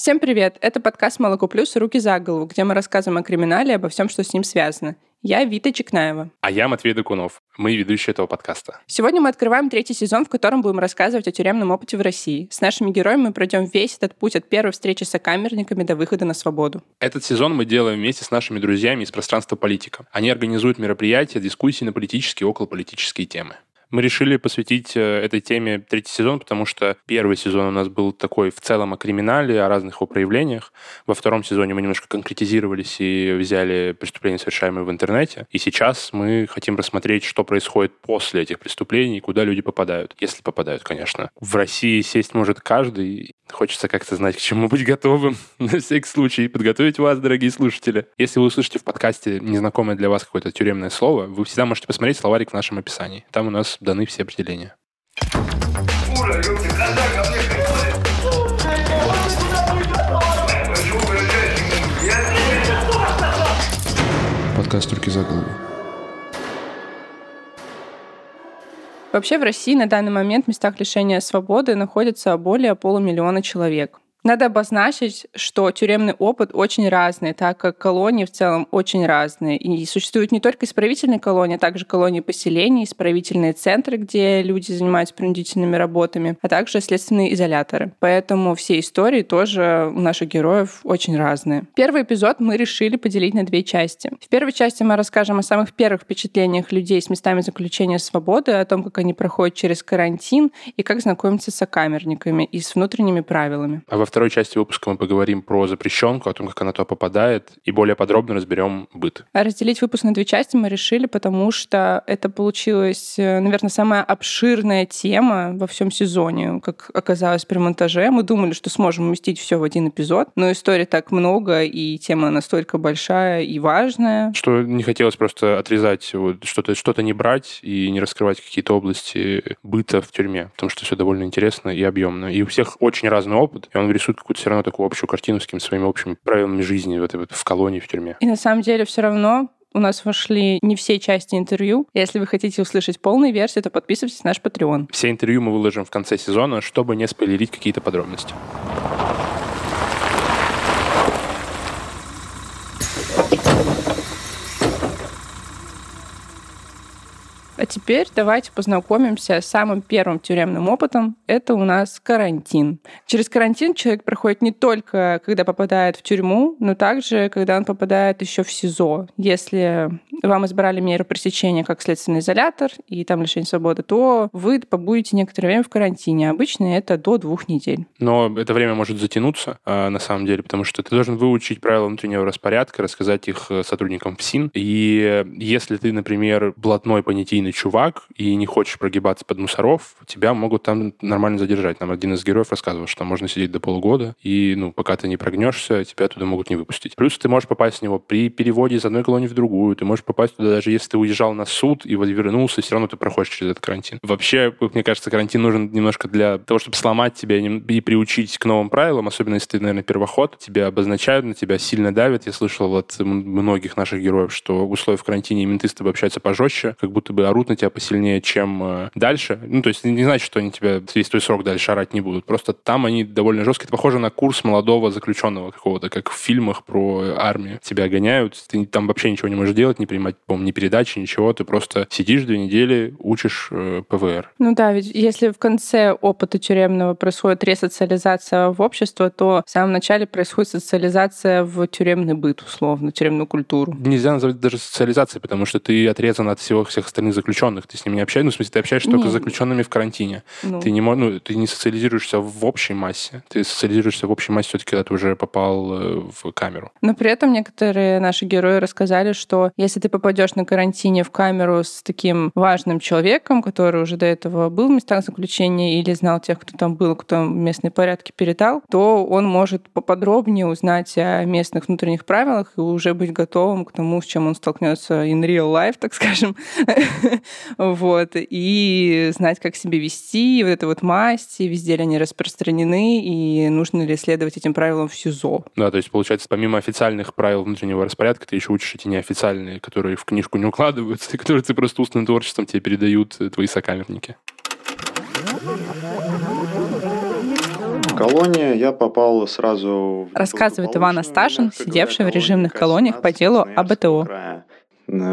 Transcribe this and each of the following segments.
Всем привет! Это подкаст «Молоко плюс. Руки за голову», где мы рассказываем о криминале и обо всем, что с ним связано. Я Вита Чекнаева. А я Матвей Докунов. Мы ведущие этого подкаста. Сегодня мы открываем третий сезон, в котором будем рассказывать о тюремном опыте в России. С нашими героями мы пройдем весь этот путь от первой встречи с сокамерниками до выхода на свободу. Этот сезон мы делаем вместе с нашими друзьями из пространства политика. Они организуют мероприятия, дискуссии на политические и околополитические темы. Мы решили посвятить э, этой теме третий сезон, потому что первый сезон у нас был такой в целом о криминале, о разных его проявлениях. Во втором сезоне мы немножко конкретизировались и взяли преступления, совершаемые в интернете. И сейчас мы хотим рассмотреть, что происходит после этих преступлений, куда люди попадают. Если попадают, конечно. В России сесть может каждый. Хочется как-то знать, к чему быть готовым. На всякий случай подготовить вас, дорогие слушатели. Если вы услышите в подкасте незнакомое для вас какое-то тюремное слово, вы всегда можете посмотреть словарик в нашем описании. Там у нас даны все определения. Подкаст «Руки за голову». Вообще в России на данный момент в местах лишения свободы находится более полумиллиона человек. Надо обозначить, что тюремный опыт очень разный, так как колонии в целом очень разные. И существуют не только исправительные колонии, а также колонии поселений, исправительные центры, где люди занимаются принудительными работами, а также следственные изоляторы. Поэтому все истории тоже у наших героев очень разные. Первый эпизод мы решили поделить на две части. В первой части мы расскажем о самых первых впечатлениях людей с местами заключения свободы, о том, как они проходят через карантин и как знакомиться с сокамерниками и с внутренними правилами. А во второй части выпуска мы поговорим про запрещенку, о том, как она туда попадает, и более подробно разберем быт. Разделить выпуск на две части мы решили, потому что это получилась, э, наверное, самая обширная тема во всем сезоне, как оказалось при монтаже. Мы думали, что сможем уместить все в один эпизод, но истории так много, и тема настолько большая и важная. Что не хотелось просто отрезать, вот, что-то что не брать и не раскрывать какие-то области быта в тюрьме, потому что все довольно интересно и объемно. И у всех очень разный опыт, и он рисует какую-то все равно такую общую картину с какими-то своими общими правилами жизни в, этой, вот, в колонии, в тюрьме. И на самом деле все равно у нас вошли не все части интервью. Если вы хотите услышать полную версию, то подписывайтесь на наш Patreon. Все интервью мы выложим в конце сезона, чтобы не спойлерить какие-то подробности. А теперь давайте познакомимся с самым первым тюремным опытом. Это у нас карантин. Через карантин человек проходит не только, когда попадает в тюрьму, но также, когда он попадает еще в СИЗО. Если вам избрали меру пресечения как следственный изолятор и там лишение свободы, то вы побудете некоторое время в карантине. Обычно это до двух недель. Но это время может затянуться, а, на самом деле, потому что ты должен выучить правила внутреннего распорядка, рассказать их э, сотрудникам ФСИН. И если ты, например, блатной понятийный нормальный чувак и не хочешь прогибаться под мусоров, тебя могут там нормально задержать. Нам один из героев рассказывал, что можно сидеть до полугода, и, ну, пока ты не прогнешься, тебя туда могут не выпустить. Плюс ты можешь попасть в него при переводе из одной колонии в другую, ты можешь попасть туда даже если ты уезжал на суд и вот вернулся, все равно ты проходишь через этот карантин. Вообще, мне кажется, карантин нужен немножко для того, чтобы сломать тебя и приучить к новым правилам, особенно если ты, наверное, первоход, тебя обозначают, на тебя сильно давят. Я слышал от многих наших героев, что в условиях карантина менты с тобой общаются пожестче, как будто бы орут орут на тебя посильнее, чем э, дальше. Ну, то есть не значит, что они тебя весь твой срок дальше орать не будут. Просто там они довольно жесткие. Это похоже на курс молодого заключенного какого-то, как в фильмах про армию. Тебя гоняют, ты там вообще ничего не можешь делать, не принимать, по-моему, ни передачи, ничего. Ты просто сидишь две недели, учишь э, ПВР. Ну да, ведь если в конце опыта тюремного происходит ресоциализация в общество, то в самом начале происходит социализация в тюремный быт, условно, тюремную культуру. Нельзя назвать даже социализацией, потому что ты отрезан от всего всех остальных заключенных ты с ними не общаешься, ну, в смысле, ты общаешься только с заключенными в карантине. Ну. Ты, не, ну, ты не социализируешься в общей массе. Ты социализируешься в общей массе все-таки, когда ты уже попал э, в камеру. Но при этом некоторые наши герои рассказали, что если ты попадешь на карантине в камеру с таким важным человеком, который уже до этого был в местах заключения или знал тех, кто там был, кто местные порядки передал, то он может поподробнее узнать о местных внутренних правилах и уже быть готовым к тому, с чем он столкнется in real life, так скажем, вот, и знать, как себя вести, вот это вот масть, везде ли они распространены, и нужно ли следовать этим правилам в СИЗО. Да, то есть, получается, помимо официальных правил внутреннего распорядка, ты еще учишь эти неофициальные, которые в книжку не укладываются, которые ты просто устным творчеством тебе передают твои сокамерники. колонии я попал сразу... Рассказывает Иван Асташин, сидевший в режимных колониях по делу об АТО.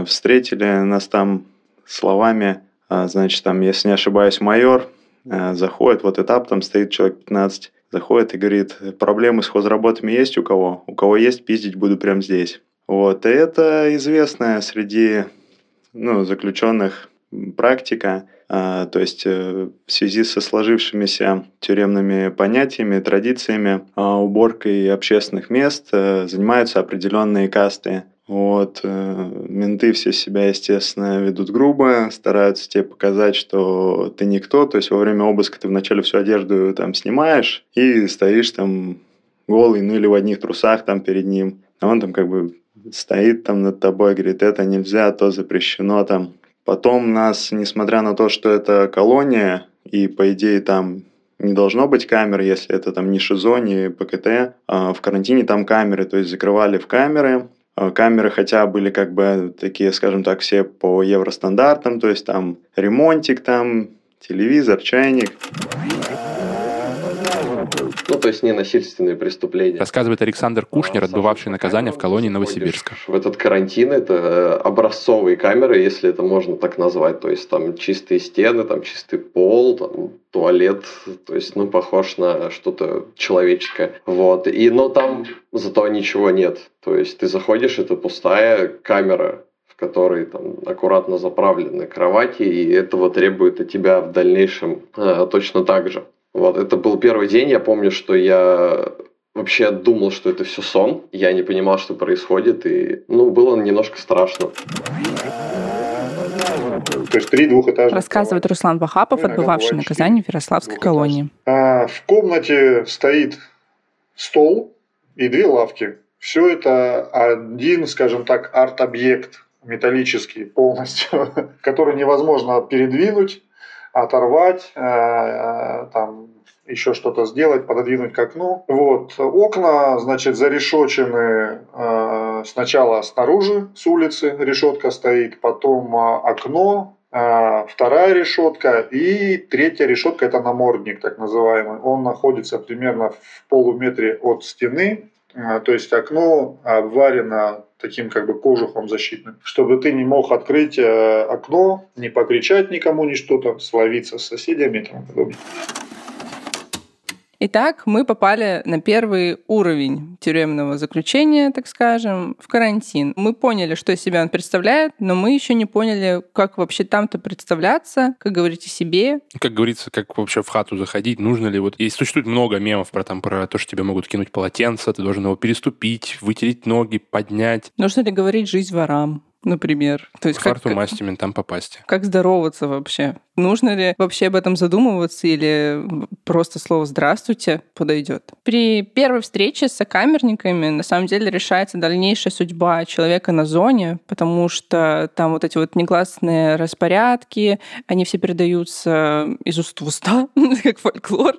Встретили нас там словами, а, значит, там, если не ошибаюсь, майор а, заходит, вот этап, там стоит человек 15, заходит и говорит, проблемы с хозработами есть у кого? У кого есть, пиздить буду прямо здесь. Вот, и это известная среди ну, заключенных практика, а, то есть э, в связи со сложившимися тюремными понятиями, традициями, уборкой общественных мест э, занимаются определенные касты. Вот, э, менты все себя, естественно, ведут грубо, стараются тебе показать, что ты никто. То есть во время обыска ты вначале всю одежду там снимаешь и стоишь там голый, ну или в одних трусах там перед ним. А он там как бы стоит там над тобой, говорит, это нельзя, то запрещено там. Потом нас, несмотря на то, что это колония, и по идее там не должно быть камер, если это там не ШИЗО, не ПКТ, а в карантине там камеры, то есть закрывали в камеры, камеры хотя были как бы такие, скажем так, все по евростандартам, то есть там ремонтик, там телевизор, чайник. Ну, то есть не насильственные преступления. Рассказывает Александр Кушнер, отбывавший наказание в колонии Новосибирска. В этот карантин это э, образцовые камеры, если это можно так назвать. То есть там чистые стены, там чистый пол, там туалет, то есть, ну, похож на что-то человеческое. Вот. И, но там зато ничего нет. То есть ты заходишь, это пустая камера, в которой там аккуратно заправлены кровати, и этого требует от тебя в дальнейшем э, точно так же. Вот, это был первый день, я помню, что я вообще думал, что это все сон, я не понимал, что происходит, и, ну, было немножко страшно. То есть три двухэтажных. Рассказывает Руслан Вахапов, отбывавший наказание в Ярославской колонии. А, в комнате стоит стол и две лавки. Все это один, скажем так, арт-объект металлический полностью, который невозможно передвинуть, оторвать, э, э, там еще что-то сделать, пододвинуть к окну. Вот. Окна, значит, зарешочены э, сначала снаружи, с улицы решетка стоит, потом окно, вторая решетка и третья решетка это намордник так называемый. Он находится примерно в полуметре от стены, то есть окно обварено таким как бы кожухом защитным, чтобы ты не мог открыть э, окно, не покричать никому, ни что-то, словиться с соседями и тому подобное. Итак, мы попали на первый уровень тюремного заключения, так скажем, в карантин. Мы поняли, что из себя он представляет, но мы еще не поняли, как вообще там-то представляться, как говорить о себе. Как говорится, как вообще в хату заходить, нужно ли вот... И существует много мемов про, там, про то, что тебе могут кинуть полотенце, ты должен его переступить, вытереть ноги, поднять. Нужно ли говорить «жизнь ворам»? например. То есть Фарту как, масти ментам попасть. Как здороваться вообще? Нужно ли вообще об этом задумываться или просто слово «здравствуйте» подойдет? При первой встрече с сокамерниками на самом деле решается дальнейшая судьба человека на зоне, потому что там вот эти вот негласные распорядки, они все передаются из уст в уста, как фольклор,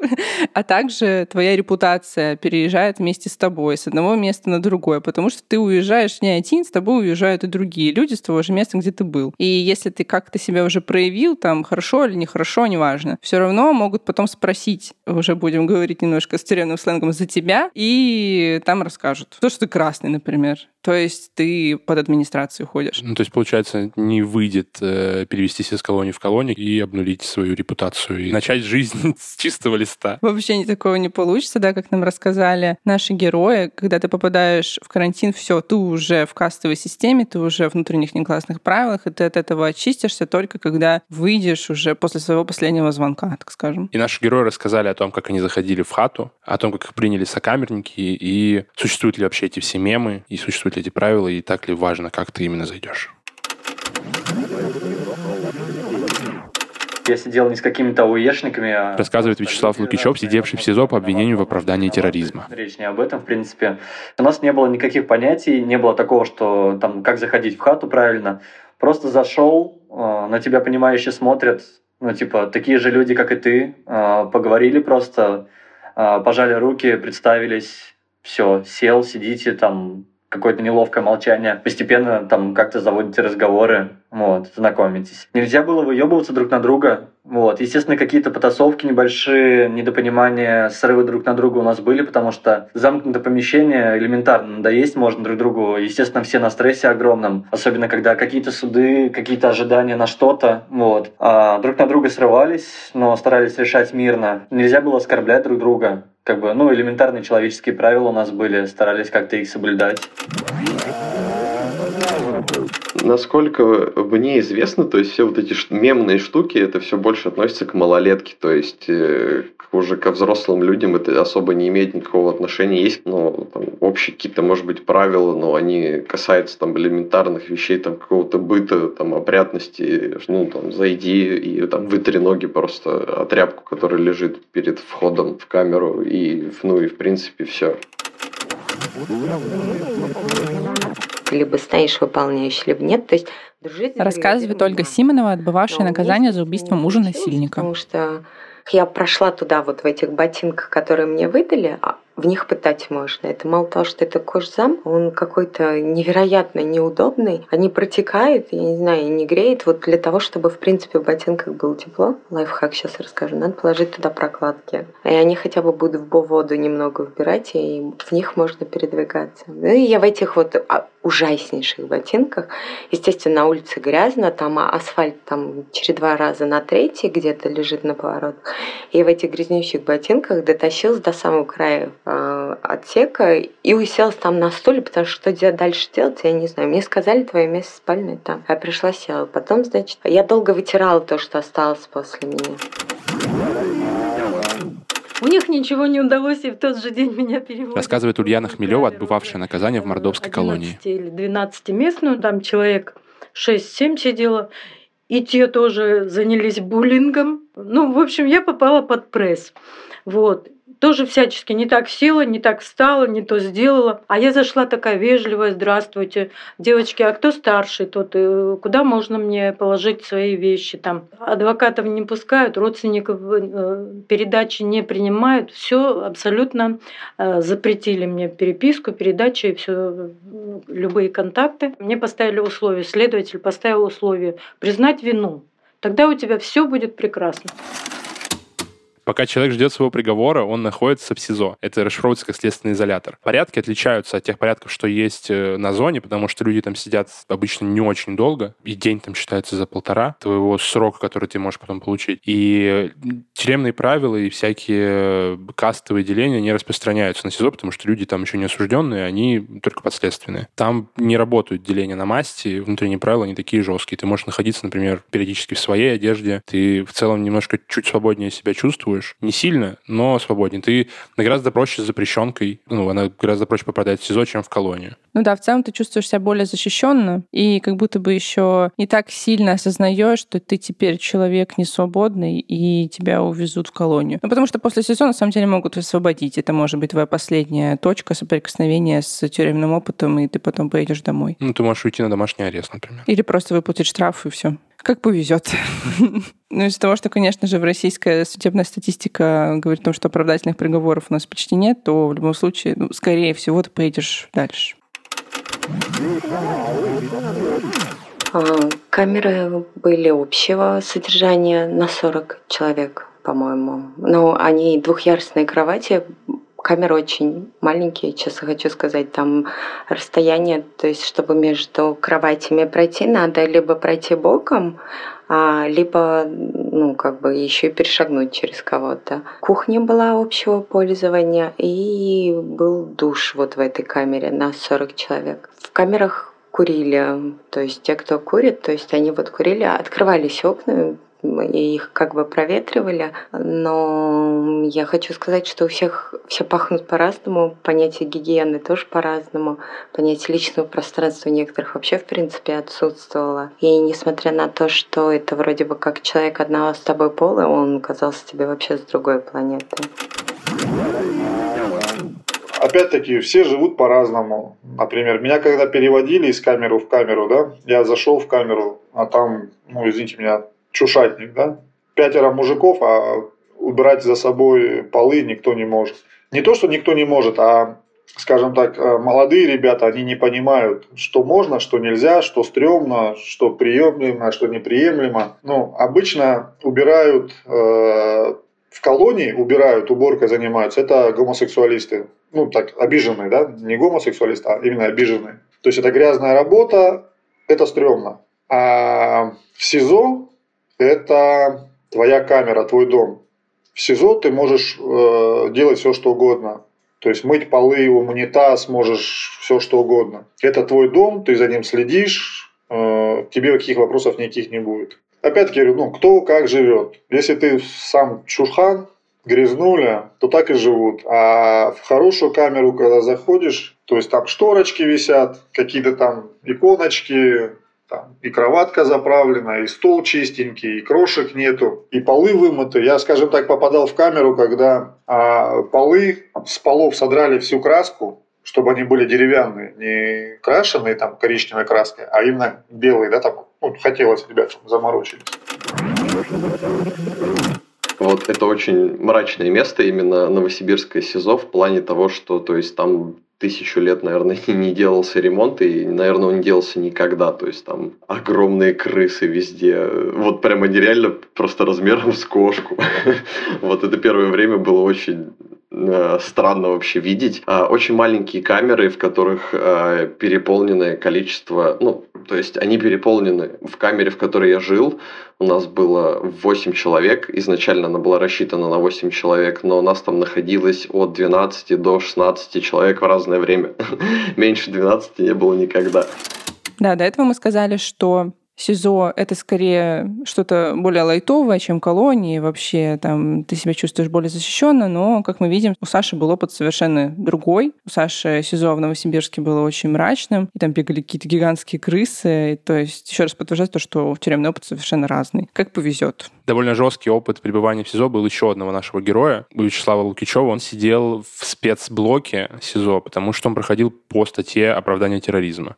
а также твоя репутация переезжает вместе с тобой с одного места на другое, потому что ты уезжаешь не один, с тобой уезжают и другие люди с того же места, где ты был. И если ты как-то себя уже проявил, там, хорошо или нехорошо, неважно, все равно могут потом спросить, уже будем говорить немножко с тюремным сленгом, за тебя, и там расскажут. То, что ты красный, например. То есть ты под администрацию ходишь. Ну, то есть, получается, не выйдет э, перевестись из колонии в колонию и обнулить свою репутацию и начать жизнь с чистого листа. Вообще такого не получится, да, как нам рассказали наши герои. Когда ты попадаешь в карантин, все, ты уже в кастовой системе, ты уже внутри внутренних негласных правилах, и ты от этого очистишься только когда выйдешь уже после своего последнего звонка, так скажем. И наши герои рассказали о том, как они заходили в хату, о том, как их приняли сокамерники, и существуют ли вообще эти все мемы, и существуют ли эти правила, и так ли важно, как ты именно зайдешь. Я сидел не с какими-то АУЕшниками. А Рассказывает Вячеслав Лукичев, сидевший в СИЗО по обвинению в оправдании терроризма. Речь не об этом, в принципе. У нас не было никаких понятий, не было такого, что там как заходить в хату правильно. Просто зашел, э, на тебя понимающе смотрят, ну, типа, такие же люди, как и ты, э, поговорили просто, э, пожали руки, представились, все, сел, сидите там, какое-то неловкое молчание. Постепенно там как-то заводите разговоры, вот, знакомитесь. Нельзя было выебываться друг на друга, вот. Естественно, какие-то потасовки небольшие, недопонимания, срывы друг на друга у нас были, потому что замкнутое помещение элементарно надоесть можно друг другу. Естественно, все на стрессе огромном, особенно когда какие-то суды, какие-то ожидания на что-то, вот. А друг на друга срывались, но старались решать мирно. Нельзя было оскорблять друг друга как бы, ну, элементарные человеческие правила у нас были, старались как-то их соблюдать. Насколько мне известно, то есть все вот эти мемные штуки, это все больше относится к малолетке, то есть э, уже ко взрослым людям это особо не имеет никакого отношения. Есть ну, там, общие какие-то, может быть, правила, но они касаются там элементарных вещей, там какого-то быта, там опрятности, ну там зайди и там вытри ноги просто от тряпку, которая лежит перед входом в камеру и ну и в принципе все либо станешь выполняющей, либо нет. То есть дружить... Рассказывает Ольга Симонова, отбывавшая наказание за убийство мужа насильника. Потому что я прошла туда вот в этих ботинках, которые мне выдали, а в них пытать можно. Это мало того, что это кожзам, он какой-то невероятно неудобный. Они протекают, я не знаю, не греет. Вот для того, чтобы, в принципе, в ботинках было тепло, лайфхак сейчас расскажу, надо положить туда прокладки. И они хотя бы будут в воду немного вбирать, и в них можно передвигаться. Ну и я в этих вот а, ужаснейших ботинках. Естественно, на улице грязно, там асфальт там через два раза на третий где-то лежит на поворотах. И в этих грязнющих ботинках дотащилась до самого края отсека и уселась там на стуле, потому что что дальше делать, я не знаю. Мне сказали, твое место спальное там. Я пришла, села. Потом, значит, я долго вытирала то, что осталось после меня. У них ничего не удалось, и в тот же день меня переводят. Рассказывает Ульяна Хмелева, отбывавшая наказание в Мордовской колонии. или 12 местную, там человек 6-7 сидело, и те тоже занялись буллингом. Ну, в общем, я попала под пресс. Вот тоже всячески не так села, не так встала, не то сделала. А я зашла такая вежливая, здравствуйте, девочки, а кто старший тут? Э, куда можно мне положить свои вещи? Там адвокатов не пускают, родственников э, передачи не принимают. Все абсолютно э, запретили мне переписку, передачи все, любые контакты. Мне поставили условия, следователь поставил условие признать вину. Тогда у тебя все будет прекрасно. Пока человек ждет своего приговора, он находится в СИЗО. Это расшифровывается как следственный изолятор. Порядки отличаются от тех порядков, что есть э, на зоне, потому что люди там сидят обычно не очень долго, и день там считается за полтора твоего срока, который ты можешь потом получить. И тюремные правила и всякие кастовые деления не распространяются на СИЗО, потому что люди там еще не осужденные, они только подследственные. Там не работают деления на масти, внутренние правила не такие жесткие. Ты можешь находиться, например, периодически в своей одежде, ты в целом немножко чуть свободнее себя чувствуешь, чувствуешь. Не сильно, но свободнее. Ты гораздо проще с запрещенкой, ну, она гораздо проще попадает в СИЗО, чем в колонию. Ну да, в целом ты чувствуешь себя более защищенно и как будто бы еще не так сильно осознаешь, что ты теперь человек не свободный и тебя увезут в колонию. Ну потому что после СИЗО на самом деле могут освободить. Это может быть твоя последняя точка соприкосновения с тюремным опытом, и ты потом поедешь домой. Ну ты можешь уйти на домашний арест, например. Или просто выплатить штраф и все. Как повезет. Ну, из-за того, что, конечно же, в российская судебная статистика говорит о том, что оправдательных приговоров у нас почти нет, то в любом случае, ну, скорее всего, ты поедешь дальше. А, камеры были общего содержания на 40 человек, по-моему. Но они двухъярусные кровати, камеры очень маленькие, честно хочу сказать, там расстояние, то есть чтобы между кроватями пройти, надо либо пройти боком, а, либо ну, как бы еще и перешагнуть через кого-то. Кухня была общего пользования и был душ вот в этой камере на 40 человек. В камерах курили, то есть те, кто курит, то есть они вот курили, открывались окна, и их как бы проветривали, но я хочу сказать, что у всех все пахнут по-разному, понятие гигиены тоже по-разному, понятие личного пространства у некоторых вообще в принципе отсутствовало. И несмотря на то, что это вроде бы как человек одного с тобой пола, он казался тебе вообще с другой планеты. Опять-таки, все живут по-разному. Например, меня когда переводили из камеры в камеру, да, я зашел в камеру, а там, ну, извините меня, чушатник, да? Пятеро мужиков, а убирать за собой полы никто не может. Не то, что никто не может, а скажем так, э, молодые ребята, они не понимают, что можно, что нельзя, что стрёмно, что приемлемо, что неприемлемо. Ну, обычно убирают э, в колонии, убирают, уборкой занимаются, это гомосексуалисты. Ну, так, обиженные, да? Не гомосексуалисты, а именно обиженные. То есть это грязная работа, это стрёмно. А в СИЗО это твоя камера, твой дом. В СИЗО ты можешь э, делать все, что угодно. То есть мыть полы, унитаз, можешь все, что угодно. Это твой дом, ты за ним следишь, э, тебе каких вопросов никаких не будет. Опять-таки ну, кто как живет. Если ты сам чурхан, грязнули, то так и живут. А в хорошую камеру, когда заходишь, то есть там шторочки висят, какие-то там иконочки, там и кроватка заправлена, и стол чистенький, и крошек нету, и полы вымыты. Я, скажем так, попадал в камеру, когда а, полы с полов содрали всю краску, чтобы они были деревянные, не крашеные там коричневой краской, а именно белые, да, там ну, хотелось ребятам заморочились. Вот это очень мрачное место, именно Новосибирское СИЗО, в плане того, что то есть там тысячу лет, наверное, не делался ремонт, и, наверное, он не делался никогда. То есть там огромные крысы везде. Вот прямо нереально просто размером с кошку. Вот это первое время было очень странно вообще видеть. А, очень маленькие камеры, в которых э, переполненное количество, ну, то есть они переполнены. В камере, в которой я жил, у нас было 8 человек. Изначально она была рассчитана на 8 человек, но у нас там находилось от 12 до 16 человек в разное время. Меньше 12 не было никогда. Да, до этого мы сказали, что СИЗО — это скорее что-то более лайтовое, чем колонии. Вообще там ты себя чувствуешь более защищенно, но, как мы видим, у Саши был опыт совершенно другой. У Саши СИЗО в Новосибирске было очень мрачным, и там бегали какие-то гигантские крысы. То есть еще раз подтверждает то, что тюремный опыт совершенно разный. Как повезет. Довольно жесткий опыт пребывания в СИЗО был еще одного нашего героя, Вячеслава Лукичева. Он сидел в спецблоке СИЗО, потому что он проходил по статье оправдания терроризма.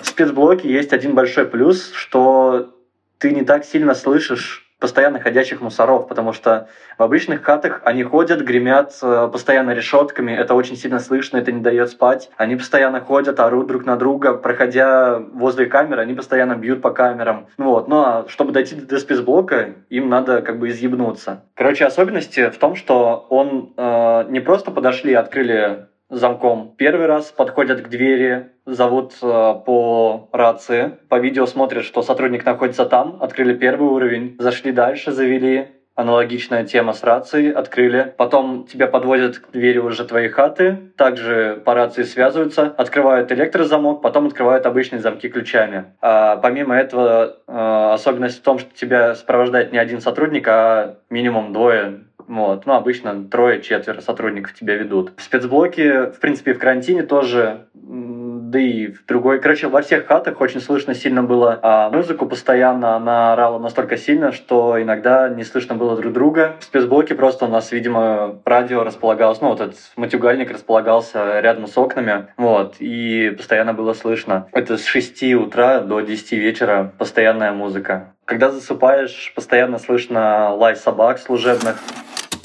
В спецблоке есть один большой плюс, что ты не так сильно слышишь постоянно ходящих мусоров, потому что в обычных хатах они ходят, гремят э, постоянно решетками, это очень сильно слышно, это не дает спать. Они постоянно ходят, орут друг на друга, проходя возле камеры, они постоянно бьют по камерам. Вот. Ну а чтобы дойти до спецблока, им надо как бы изъебнуться. Короче, особенности в том, что он э, не просто подошли и открыли замком. Первый раз подходят к двери, зовут э, по рации, по видео смотрят, что сотрудник находится там, открыли первый уровень, зашли дальше, завели, аналогичная тема с рацией, открыли. Потом тебя подводят к двери уже твоей хаты, также по рации связываются, открывают электрозамок, потом открывают обычные замки ключами. А помимо этого, э, особенность в том, что тебя сопровождает не один сотрудник, а минимум двое вот. Ну, обычно трое-четверо сотрудников тебя ведут. В спецблоке, в принципе, в карантине тоже да и в другой. Короче, во всех хатах очень слышно сильно было а музыку постоянно. Она орала настолько сильно, что иногда не слышно было друг друга. В спецблоке просто у нас, видимо, радио располагалось, ну, вот этот матюгальник располагался рядом с окнами, вот, и постоянно было слышно. Это с 6 утра до 10 вечера постоянная музыка. Когда засыпаешь, постоянно слышно лай собак служебных.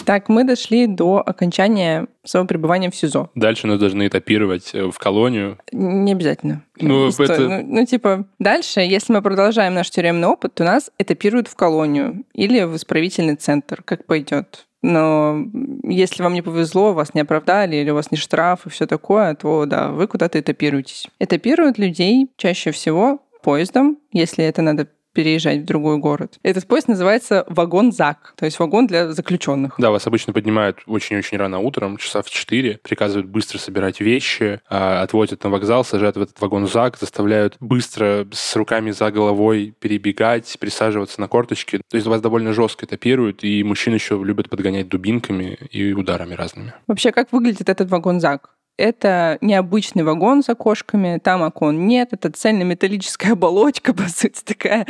Так, мы дошли до окончания своего пребывания в СИЗО. Дальше нас должны этапировать э, в колонию. Не обязательно. Ну, это... ну, ну, типа, дальше, если мы продолжаем наш тюремный опыт, то нас этапируют в колонию или в исправительный центр, как пойдет. Но если вам не повезло, вас не оправдали, или у вас не штраф и все такое, то да, вы куда-то этапируетесь. Этапируют людей чаще всего поездом, если это надо переезжать в другой город. Этот поезд называется вагон-ЗАК, то есть вагон для заключенных. Да, вас обычно поднимают очень-очень рано утром, часа в 4, приказывают быстро собирать вещи, а, отводят на вокзал, сажают в этот вагон-ЗАК, заставляют быстро с руками за головой перебегать, присаживаться на корточки. То есть вас довольно жестко этапируют, и мужчин еще любят подгонять дубинками и ударами разными. Вообще, как выглядит этот вагон-ЗАК? Это необычный вагон с окошками, там окон нет, это цельнометаллическая оболочка, по сути, такая.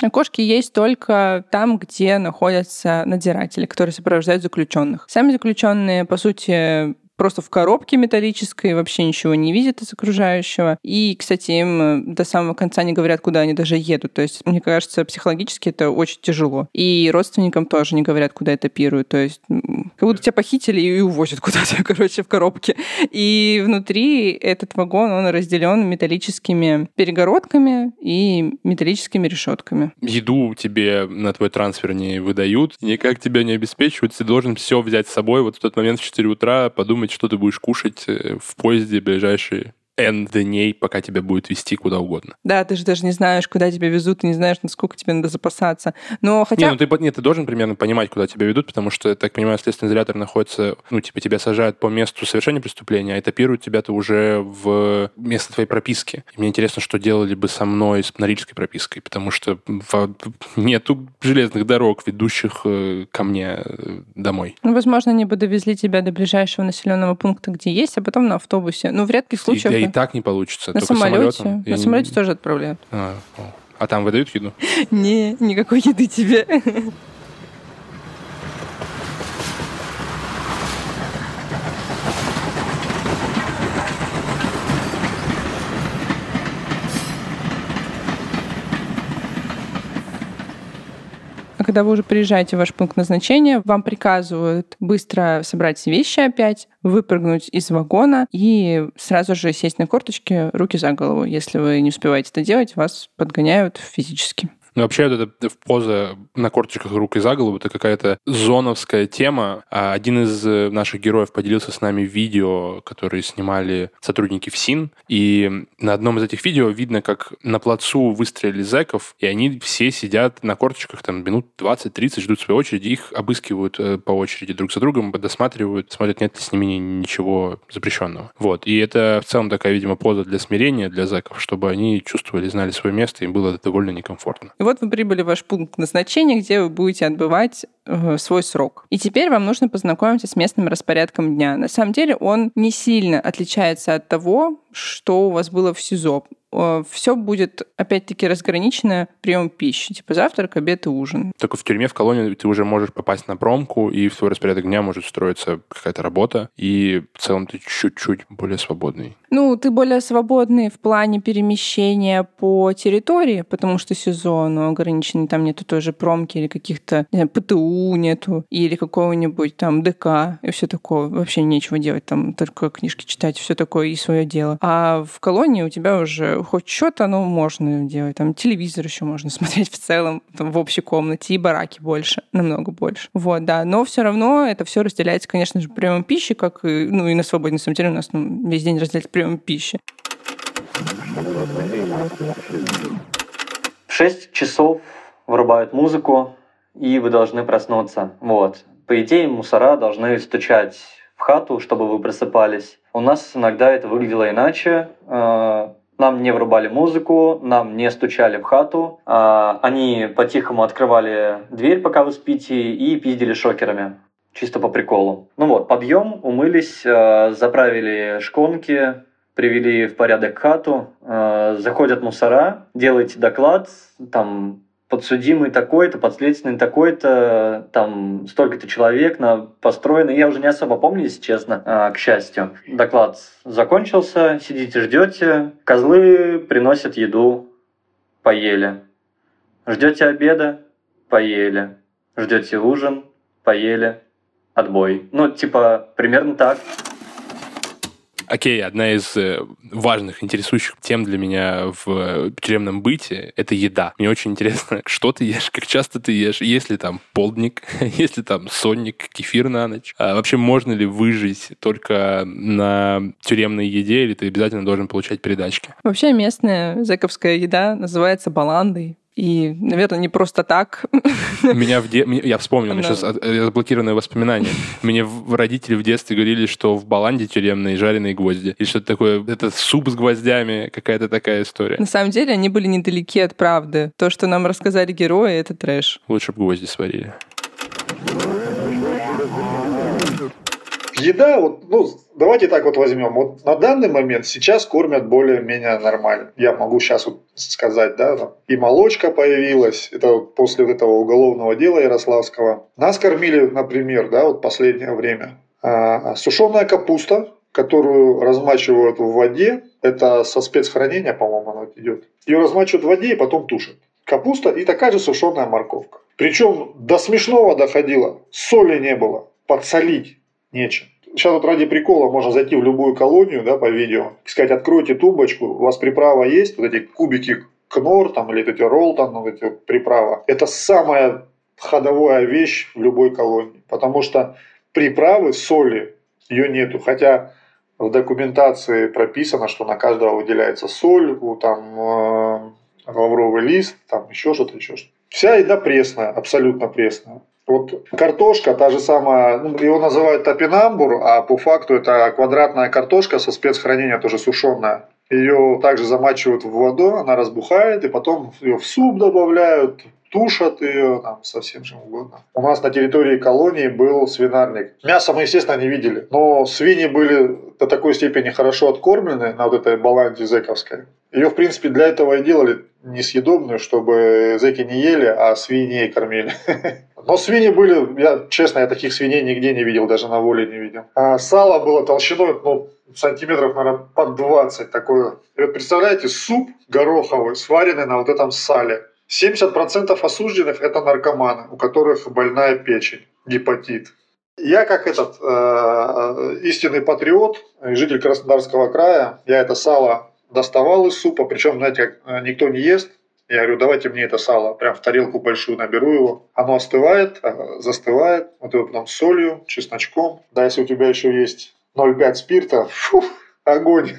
Окошки есть только там, где находятся надзиратели, которые сопровождают заключенных. Сами заключенные, по сути, просто в коробке металлической, вообще ничего не видят из окружающего. И, кстати, им э, до самого конца не говорят, куда они даже едут. То есть, мне кажется, психологически это очень тяжело. И родственникам тоже не говорят, куда этапируют. То есть, как будто тебя похитили и увозят куда-то, короче, в коробке. И внутри этот вагон, он разделен металлическими перегородками и металлическими решетками. Еду тебе на твой трансфер не выдают, никак тебя не обеспечивают. Ты должен все взять с собой вот в тот момент в 4 утра, подумать, что ты будешь кушать э, в поезде ближайшие N дней, пока тебя будет вести куда угодно. Да, ты же даже не знаешь, куда тебя везут, ты не знаешь, насколько тебе надо запасаться. Но хотя... Не, ну ты, нет, ты должен примерно понимать, куда тебя ведут, потому что, я так понимаю, следственный изолятор находится, ну, типа, тебя сажают по месту совершения преступления, а этапируют тебя-то уже в место твоей прописки. И мне интересно, что делали бы со мной с норильской пропиской, потому что нету железных дорог, ведущих э, ко мне э, домой. Ну, возможно, они бы довезли тебя до ближайшего населенного пункта, где есть, а потом на автобусе. Ну, в редких случаях и так не получится. На самолете. Самолетом. На самолете не... тоже отправляют. А, а там выдают еду? Не, никакой еды тебе. Когда вы уже приезжаете в ваш пункт назначения, вам приказывают быстро собрать вещи опять, выпрыгнуть из вагона и сразу же сесть на корточки, руки за голову. Если вы не успеваете это делать, вас подгоняют физически. Ну, вообще, вот эта поза на корточках рук и за голову, это какая-то зоновская тема. А один из э, наших героев поделился с нами видео, которые снимали сотрудники ФСИН, и на одном из этих видео видно, как на плацу выстрелили зэков, и они все сидят на корточках там минут 20-30, ждут своей очереди, их обыскивают э, по очереди друг за другом, досматривают, смотрят, нет ли с ними ничего запрещенного. Вот. И это в целом такая, видимо, поза для смирения для зэков, чтобы они чувствовали, знали свое место, им было довольно некомфортно. Вот вы прибыли в ваш пункт назначения, где вы будете отбывать э, свой срок. И теперь вам нужно познакомиться с местным распорядком дня. На самом деле он не сильно отличается от того, что у вас было в СИЗО. Э, все будет, опять-таки, разграничено прием пищи, типа завтрак, обед и ужин. Только в тюрьме, в колонии ты уже можешь попасть на промку, и в твой распорядок дня может строиться какая-то работа, и в целом ты чуть-чуть более свободный. Ну, ты более свободный в плане перемещения по территории, потому что сезон ограниченный, там нету той же промки или каких-то не знаю, ПТУ нету, или какого-нибудь там ДК и все такое. Вообще нечего делать, там только книжки читать, все такое и свое дело. А в колонии у тебя уже хоть что-то, ну, можно делать. Там телевизор еще можно смотреть в целом, там, в общей комнате, и бараки больше, намного больше. Вот, да. Но все равно это все разделяется, конечно же, приемом пищи, как и, ну, и на свободе, на самом у нас ну, весь день разделяется приемом пищи. В 6 часов вырубают музыку, и вы должны проснуться. Вот. По идее, мусора должны стучать в хату, чтобы вы просыпались. У нас иногда это выглядело иначе. Нам не врубали музыку, нам не стучали в хату. А, они по-тихому открывали дверь, пока вы спите, и пиздили шокерами. Чисто по приколу. Ну вот, подъем, умылись, а, заправили шконки, привели в порядок хату, а, заходят мусора, делаете доклад, там подсудимый такой-то, подследственный такой-то, там столько-то человек на построено. Я уже не особо помню, если честно, а, к счастью. Доклад закончился, сидите, ждете. Козлы приносят еду, поели. Ждете обеда, поели. Ждете ужин, поели, отбой. Ну, типа, примерно так. Окей, одна из э, важных, интересующих тем для меня в э, тюремном быте — это еда. Мне очень интересно, что ты ешь, как часто ты ешь, есть ли там полдник, есть ли там сонник, кефир на ночь. А вообще можно ли выжить только на тюремной еде, или ты обязательно должен получать передачки? Вообще местная зэковская еда называется баландой. И, наверное, не просто так. Меня в де... Я вспомнил, да. сейчас заблокированные воспоминания. Мне родители в детстве говорили, что в баланде тюремные жареные гвозди. И что-то такое, это суп с гвоздями, какая-то такая история. На самом деле они были недалеки от правды. То, что нам рассказали герои, это трэш. Лучше бы гвозди сварили. Еда, вот, ну, давайте так вот возьмем. Вот на данный момент сейчас кормят более-менее нормально. Я могу сейчас вот сказать, да, и молочка появилась, это вот после вот этого уголовного дела Ярославского. Нас кормили, например, да, вот последнее время А, сушеная капуста, которую размачивают в воде, это со спецхранения, по-моему, она идет. Ее размачивают в воде и потом тушат. Капуста и такая же сушеная морковка. Причем до смешного доходило. Соли не было. Подсолить нечем. Сейчас вот ради прикола можно зайти в любую колонию да, по видео и сказать, откройте тумбочку, у вас приправа есть, вот эти кубики кнор там, или эти роллтон, вот эти приправа. Это самая ходовая вещь в любой колонии. Потому что приправы, соли, ее нету. Хотя в документации прописано, что на каждого выделяется соль, там э, лавровый лист, там еще что-то, еще что-то. Вся еда пресная, абсолютно пресная. Вот картошка, та же самая, ну, его называют топинамбур, а по факту это квадратная картошка со спецхранения, тоже сушеная. Ее также замачивают в воду, она разбухает, и потом ее в суп добавляют, тушат ее, там, совсем чем угодно. У нас на территории колонии был свинарник. Мясо мы, естественно, не видели, но свиньи были до такой степени хорошо откормлены на вот этой баланде зековской. Ее, в принципе, для этого и делали несъедобную, чтобы зеки не ели, а свиней кормили. Но свиньи были, я честно, я таких свиней нигде не видел, даже на воле не видел. А сало было толщиной, ну, сантиметров, наверное, под 20 такое. И вот представляете, суп гороховый, сваренный на вот этом сале. 70% осужденных – это наркоманы, у которых больная печень, гепатит. Я как этот э, э истинный патриот, житель Краснодарского края, я это сало доставал из супа, причем, знаете, как э, никто не ест, я говорю, давайте мне это сало, прям в тарелку большую наберу его. Оно остывает, э, застывает, вот его потом солью, чесночком. Да, если у тебя еще есть 0,5 спирта, фу, огонь.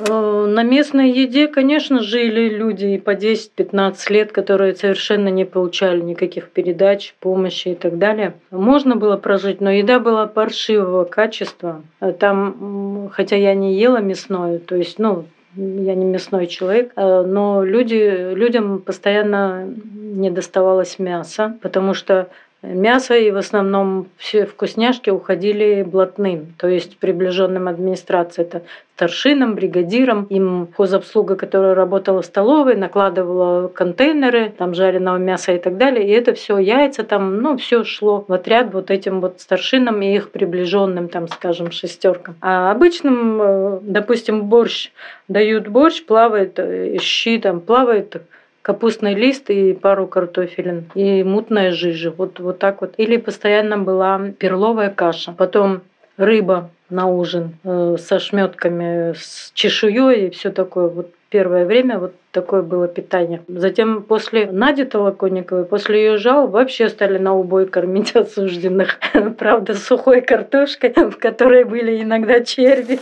Э, на местной еде, конечно, жили люди и по 10-15 лет, которые совершенно не получали никаких передач, помощи и так далее. Можно было прожить, но еда была паршивого качества. Э, там, хотя я не ела мясное, то есть, ну, я не мясной человек, э, но люди, людям постоянно не доставалось мяса, потому что Мясо и в основном все вкусняшки уходили блатным, то есть приближенным администрации. Это старшинам, бригадирам. Им хозобслуга, которая работала в столовой, накладывала контейнеры, там жареного мяса и так далее. И это все яйца там, ну, все шло в отряд вот этим вот старшинам и их приближенным, там, скажем, шестеркам. А обычным, э, допустим, борщ дают борщ, плавает э, щи, там плавает капустный лист и пару картофелин и мутная жижа. Вот, вот так вот. Или постоянно была перловая каша. Потом рыба на ужин э, со шметками, с чешуей и все такое. Вот первое время вот такое было питание. Затем после Нади Толоконниковой, после ее жал, вообще стали на убой кормить осужденных. Правда, сухой картошкой, в которой были иногда черви.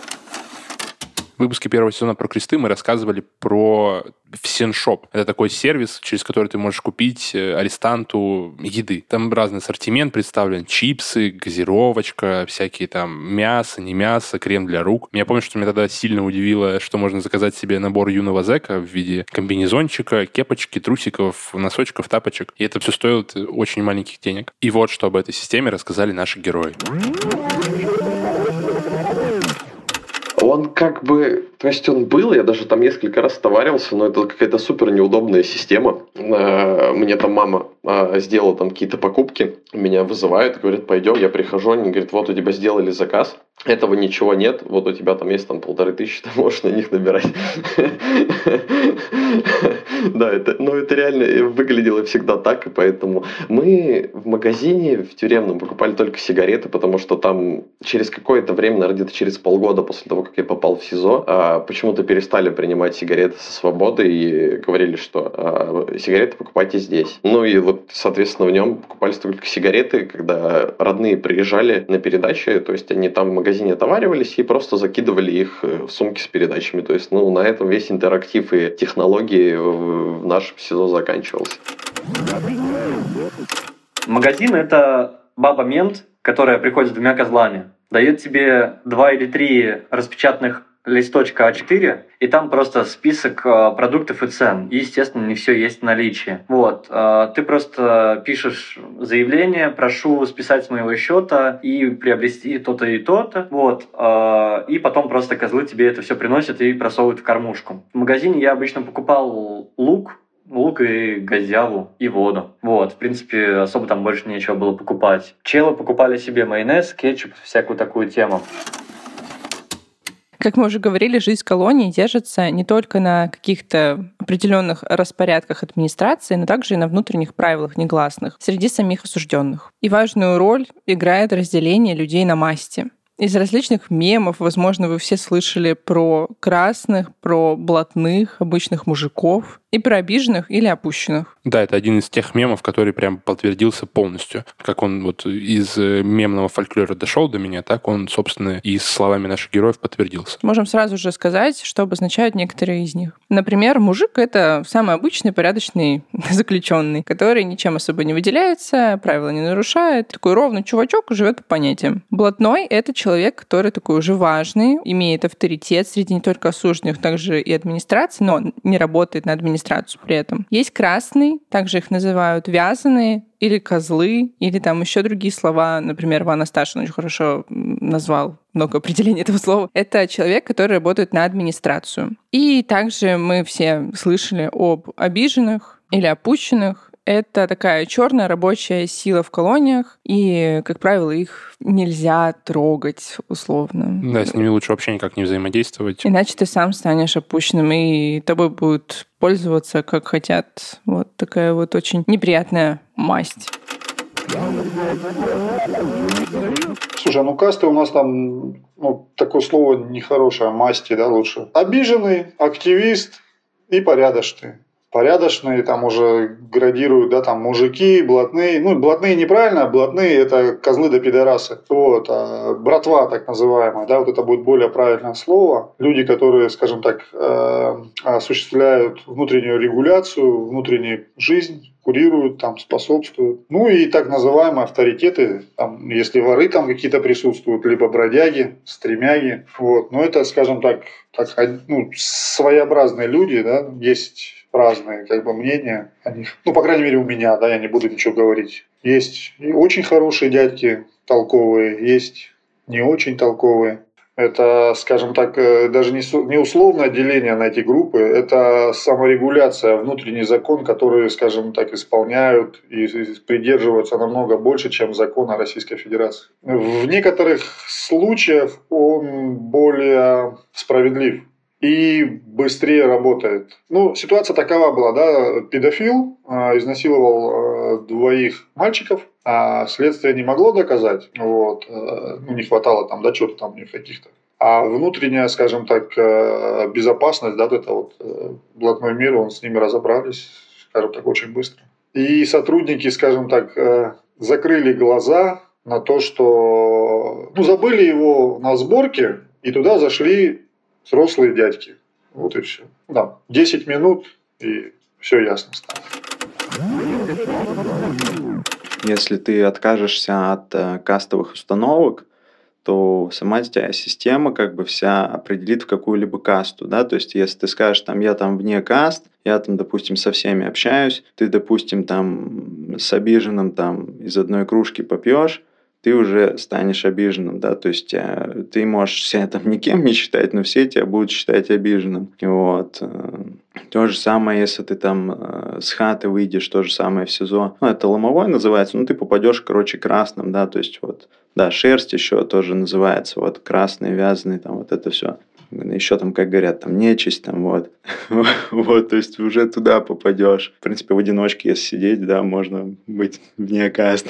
Выпуске первого сезона про кресты мы рассказывали про Всеншоп. Это такой сервис, через который ты можешь купить э, арестанту еды. Там разный ассортимент представлен. Чипсы, газировочка, всякие там мясо, не мясо, крем для рук. Я помню, что меня тогда сильно удивило, что можно заказать себе набор юного зэка в виде комбинезончика, кепочки, трусиков, носочков, тапочек. И это все стоит очень маленьких денег. И вот что об этой системе рассказали наши герои он как бы, то есть он был, я даже там несколько раз товарился, но это какая-то супер неудобная система. Э, мне там мама э, сделала там какие-то покупки, меня вызывают, говорят, пойдем, я прихожу, они говорят, вот у тебя сделали заказ, этого ничего нет, вот у тебя там есть там полторы тысячи, ты можешь на них набирать. Да, это, ну это реально выглядело всегда так, и поэтому мы в магазине в тюремном покупали только сигареты, потому что там через какое-то время, наверное, где-то через полгода после того, как я попал в СИЗО, а, почему-то перестали принимать сигареты со свободы и говорили, что а, сигареты покупайте здесь. Ну и вот, соответственно, в нем покупались только сигареты, когда родные приезжали на передачи, то есть они там в магазине отоваривались и просто закидывали их в сумки с передачами. То есть, ну, на этом весь интерактив и технологии в нашем СИЗО заканчивался. Магазин – это баба-мент, которая приходит с двумя козлами дает тебе два или три распечатанных листочка А4, и там просто список э, продуктов и цен. И, естественно, не все есть в наличии. Вот. Э, ты просто пишешь заявление, прошу списать с моего счета и приобрести то-то и то-то. Вот. Э, и потом просто козлы тебе это все приносят и просовывают в кормушку. В магазине я обычно покупал лук, лук и газяву и воду. Вот, в принципе, особо там больше нечего было покупать. Челы покупали себе майонез, кетчуп, всякую такую тему. Как мы уже говорили, жизнь колонии держится не только на каких-то определенных распорядках администрации, но также и на внутренних правилах негласных среди самих осужденных. И важную роль играет разделение людей на масти. Из различных мемов, возможно, вы все слышали про красных, про блатных, обычных мужиков и про обиженных или опущенных. Да, это один из тех мемов, который прям подтвердился полностью. Как он вот из э, мемного фольклора дошел до меня, так он, собственно, и с словами наших героев подтвердился. Можем сразу же сказать, что обозначают некоторые из них. Например, мужик — это самый обычный порядочный заключенный, который ничем особо не выделяется, правила не нарушает. Такой ровный чувачок живет по понятиям. Блатной — это человек, который такой уже важный, имеет авторитет среди не только осужденных, также и администрации, но не работает на администрацию при этом. Есть красный, также их называют вязаные, или козлы, или там еще другие слова. Например, Ван Асташин очень хорошо назвал много определений этого слова. Это человек, который работает на администрацию. И также мы все слышали об обиженных или опущенных. Это такая черная рабочая сила в колониях, и, как правило, их нельзя трогать условно. Да, с ними лучше вообще никак не взаимодействовать. Иначе ты сам станешь опущенным, и тобой будут пользоваться, как хотят. Вот такая вот очень неприятная масть. Слушай, ну касты у нас там, ну, такое слово нехорошее, масти, да, лучше. Обиженный, активист и порядочный порядочные, там уже градируют, да, там мужики, блатные. Ну, блатные неправильно, а блатные это козлы да пидорасы. Вот, а братва так называемая, да, вот это будет более правильное слово. Люди, которые, скажем так, э, осуществляют внутреннюю регуляцию, внутреннюю жизнь, курируют, там, способствуют. Ну и так называемые авторитеты, там, если воры там какие-то присутствуют, либо бродяги, стремяги. Вот. Но это, скажем так, так ну, своеобразные люди, да, есть разные как бы, мнения о них. Ну, по крайней мере, у меня, да, я не буду ничего говорить. Есть и очень хорошие дядьки, толковые, есть не очень толковые. Это, скажем так, э, даже не, условное деление на эти группы, это саморегуляция, внутренний закон, который, скажем так, исполняют и придерживаются намного больше, чем закон о Российской Федерации. В некоторых случаях он более справедлив и быстрее работает. Ну, ситуация такова была, да, педофил э, изнасиловал э, двоих мальчиков, а следствие не могло доказать, вот, э, ну, не хватало там, да, чего-то там каких-то. А внутренняя, скажем так, э, безопасность, да, это вот э, блатной мир, он с ними разобрались, скажем так, очень быстро. И сотрудники, скажем так, э, закрыли глаза на то, что ну, забыли его на сборке, и туда зашли взрослые дядьки. Вот и все. Да, 10 минут, и все ясно стало. Если ты откажешься от э, кастовых установок, то сама тебя система как бы вся определит в какую-либо касту, да, то есть если ты скажешь, там, я там вне каст, я там, допустим, со всеми общаюсь, ты, допустим, там с обиженным там из одной кружки попьешь, ты уже станешь обиженным, да, то есть э, ты можешь себя там никем не считать, но все тебя будут считать обиженным. Вот. Э, то же самое, если ты там э, с хаты выйдешь, то же самое в СИЗО. Ну, это ломовой называется, ну, ты попадешь, короче, красным, да, то есть вот, да, шерсть еще тоже называется, вот, красный, вязаный, там, вот это все еще там, как говорят, там нечисть, там вот. вот, то есть уже туда попадешь. В принципе, в одиночке, если сидеть, да, можно быть вне каст.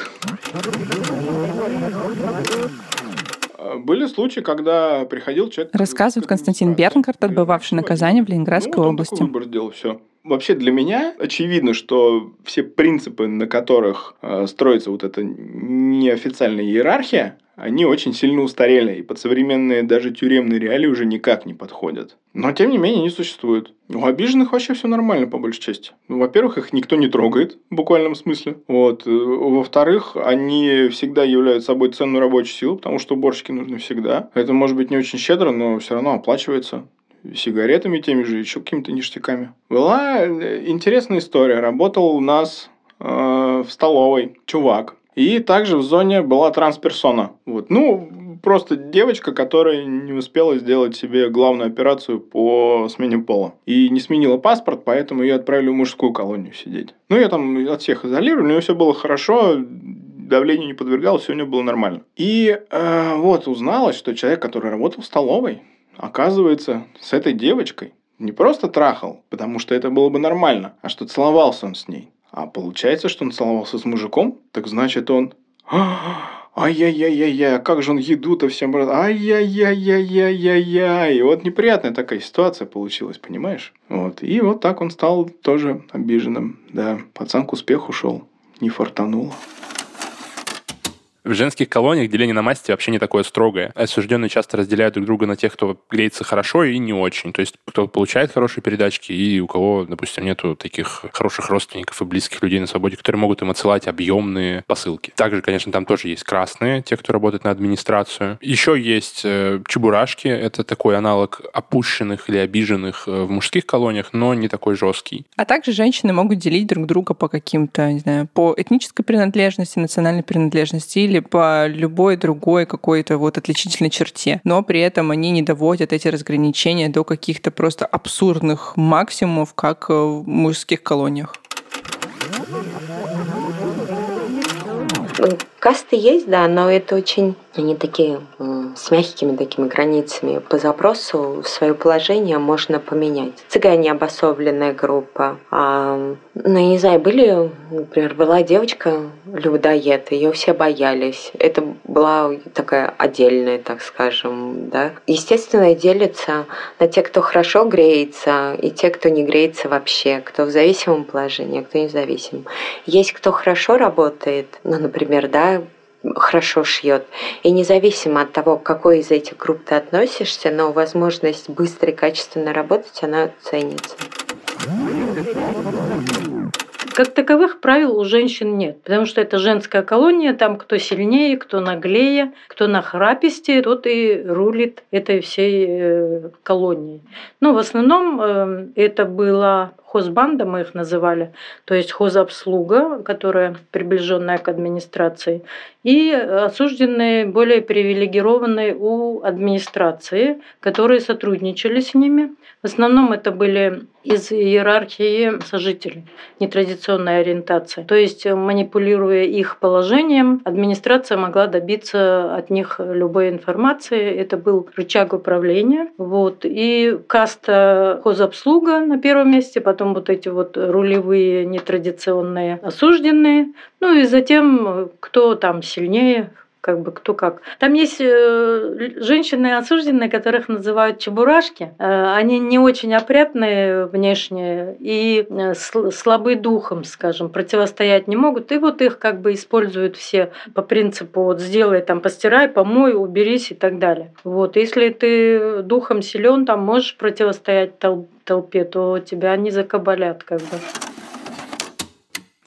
Были случаи, когда приходил человек... Рассказывает Константин Бернгард, отбывавший наказание в Ленинградской ну, области. выбор сделал, все. Вообще для меня очевидно, что все принципы, на которых э, строится вот эта неофициальная иерархия, они очень сильно устарели, и под современные даже тюремные реалии уже никак не подходят. Но, тем не менее, они существуют. У обиженных вообще все нормально, по большей части. Ну, во-первых, их никто не трогает, в буквальном смысле. Вот. Во-вторых, они всегда являются собой ценную рабочую силу, потому что уборщики нужны всегда. Это может быть не очень щедро, но все равно оплачивается сигаретами теми же, еще какими-то ништяками. Была э, интересная история. Работал у нас э, в столовой чувак. И также в зоне была трансперсона. Вот. Ну, просто девочка, которая не успела сделать себе главную операцию по смене пола. И не сменила паспорт, поэтому ее отправили в мужскую колонию сидеть. Ну, ее там от всех изолировали, у нее все было хорошо, давлению не подвергалась, все у нее было нормально. И э, вот узналось, что человек, который работал в столовой, оказывается, с этой девочкой не просто трахал, потому что это было бы нормально, а что целовался он с ней. А получается, что он целовался с мужиком, так значит он... Ай-яй-яй-яй-яй, а как же он еду-то всем... Ай-яй-яй-яй-яй-яй. И вот неприятная такая ситуация получилась, понимаешь? Вот. И вот так он стал тоже обиженным. Да, пацан к успеху шел. Не фартануло. В женских колониях деление на масти вообще не такое строгое. Осужденные часто разделяют друг друга на тех, кто греется хорошо и не очень. То есть, кто получает хорошие передачки и у кого, допустим, нету таких хороших родственников и близких людей на свободе, которые могут им отсылать объемные посылки. Также, конечно, там тоже есть красные, те, кто работает на администрацию. Еще есть э, чебурашки. Это такой аналог опущенных или обиженных э, в мужских колониях, но не такой жесткий. А также женщины могут делить друг друга по каким-то, не знаю, по этнической принадлежности, национальной принадлежности или по любой другой какой-то вот отличительной черте. Но при этом они не доводят эти разграничения до каких-то просто абсурдных максимумов, как в мужских колониях. Касты есть, да, но это очень они такие с мягкими такими границами. По запросу свое положение можно поменять. Цыгане обособленная группа. А, ну, я не знаю, были, например, была девочка людоед, ее все боялись. Это была такая отдельная, так скажем, да. Естественно, делится на тех, кто хорошо греется, и те, кто не греется вообще, кто в зависимом положении, а кто не в. Есть кто хорошо работает, ну, например, да, хорошо шьет. И независимо от того, к какой из этих групп ты относишься, но возможность быстро и качественно работать, она ценится. Как таковых правил у женщин нет, потому что это женская колония, там кто сильнее, кто наглее, кто нахрапистее, тот и рулит этой всей э, колонией. Но в основном э, это была хозбанда, мы их называли, то есть хозобслуга, которая приближенная к администрации, и осужденные более привилегированные у администрации, которые сотрудничали с ними. В основном это были из иерархии сожителей, нетрадиционной ориентации. То есть, манипулируя их положением, администрация могла добиться от них любой информации. Это был рычаг управления. Вот. И каста хозобслуга на первом месте, потом вот эти вот рулевые нетрадиционные осужденные. Ну и затем, кто там сильнее, как бы кто как. Там есть э, женщины осужденные, которых называют чебурашки. Э, они не очень опрятные внешне и э, слабы духом, скажем, противостоять не могут. И вот их как бы используют все по принципу вот сделай там, постирай, помой, уберись и так далее. Вот. Если ты духом силен, там можешь противостоять толпе, то тебя не закабалят как бы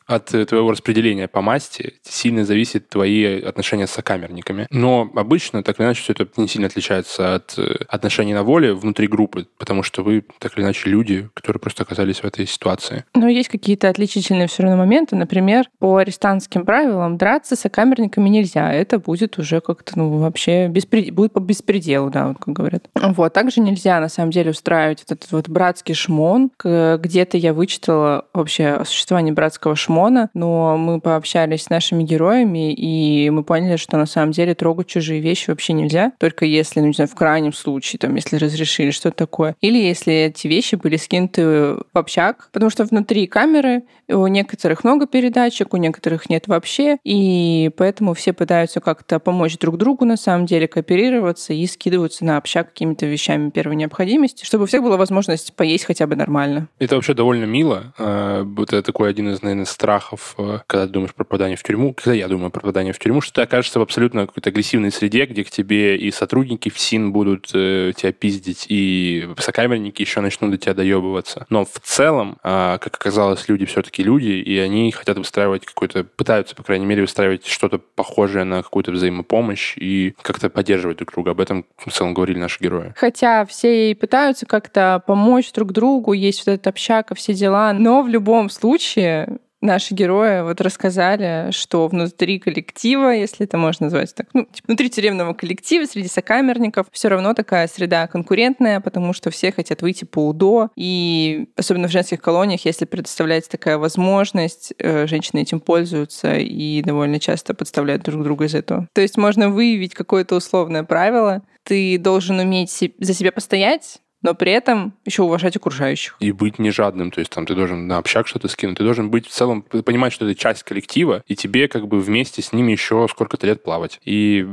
от э, твоего распределения по масти сильно зависит твои отношения с сокамерниками. Но обычно, так или иначе, все это не сильно отличается от э, отношений на воле внутри группы, потому что вы, так или иначе, люди, которые просто оказались в этой ситуации. Но есть какие-то отличительные все равно моменты. Например, по арестантским правилам драться с сокамерниками нельзя. Это будет уже как-то, ну, вообще беспред... будет по беспределу, да, вот как говорят. Вот. Также нельзя, на самом деле, устраивать этот вот братский шмон. Где-то я вычитала вообще о существовании братского шмона Рамона, но мы пообщались с нашими героями, и мы поняли, что на самом деле трогать чужие вещи вообще нельзя, только если, ну, не знаю, в крайнем случае, там, если разрешили что-то такое. Или если эти вещи были скинуты в общак, потому что внутри камеры у некоторых много передачек, у некоторых нет вообще, и поэтому все пытаются как-то помочь друг другу, на самом деле, кооперироваться и скидываются на общак какими-то вещами первой необходимости, чтобы у всех была возможность поесть хотя бы нормально. Это вообще довольно мило. А, это такой один из, наверное, страхов, э, когда ты думаешь про попадание в тюрьму, когда я думаю про попадание в тюрьму, что ты окажешься в абсолютно какой-то агрессивной среде, где к тебе и сотрудники ФСИН будут э, тебя пиздить, и сокамерники еще начнут до тебя доебываться. Но в целом, э, как оказалось, люди все-таки люди, и они хотят выстраивать какой-то, пытаются, по крайней мере, выстраивать что-то похожее на какую-то взаимопомощь и как-то поддерживать друг друга. Об этом в целом говорили наши герои. Хотя все и пытаются как-то помочь друг другу, есть вот этот общак и все дела, но в любом случае наши герои вот рассказали, что внутри коллектива, если это можно назвать так, ну, типа внутри тюремного коллектива, среди сокамерников, все равно такая среда конкурентная, потому что все хотят выйти по УДО, и особенно в женских колониях, если предоставляется такая возможность, э, женщины этим пользуются и довольно часто подставляют друг друга из этого. То есть можно выявить какое-то условное правило, ты должен уметь за себя постоять, но при этом еще уважать окружающих. И быть не жадным, то есть там ты должен на общак что-то скинуть, ты должен быть в целом, понимать, что это часть коллектива, и тебе как бы вместе с ними еще сколько-то лет плавать. И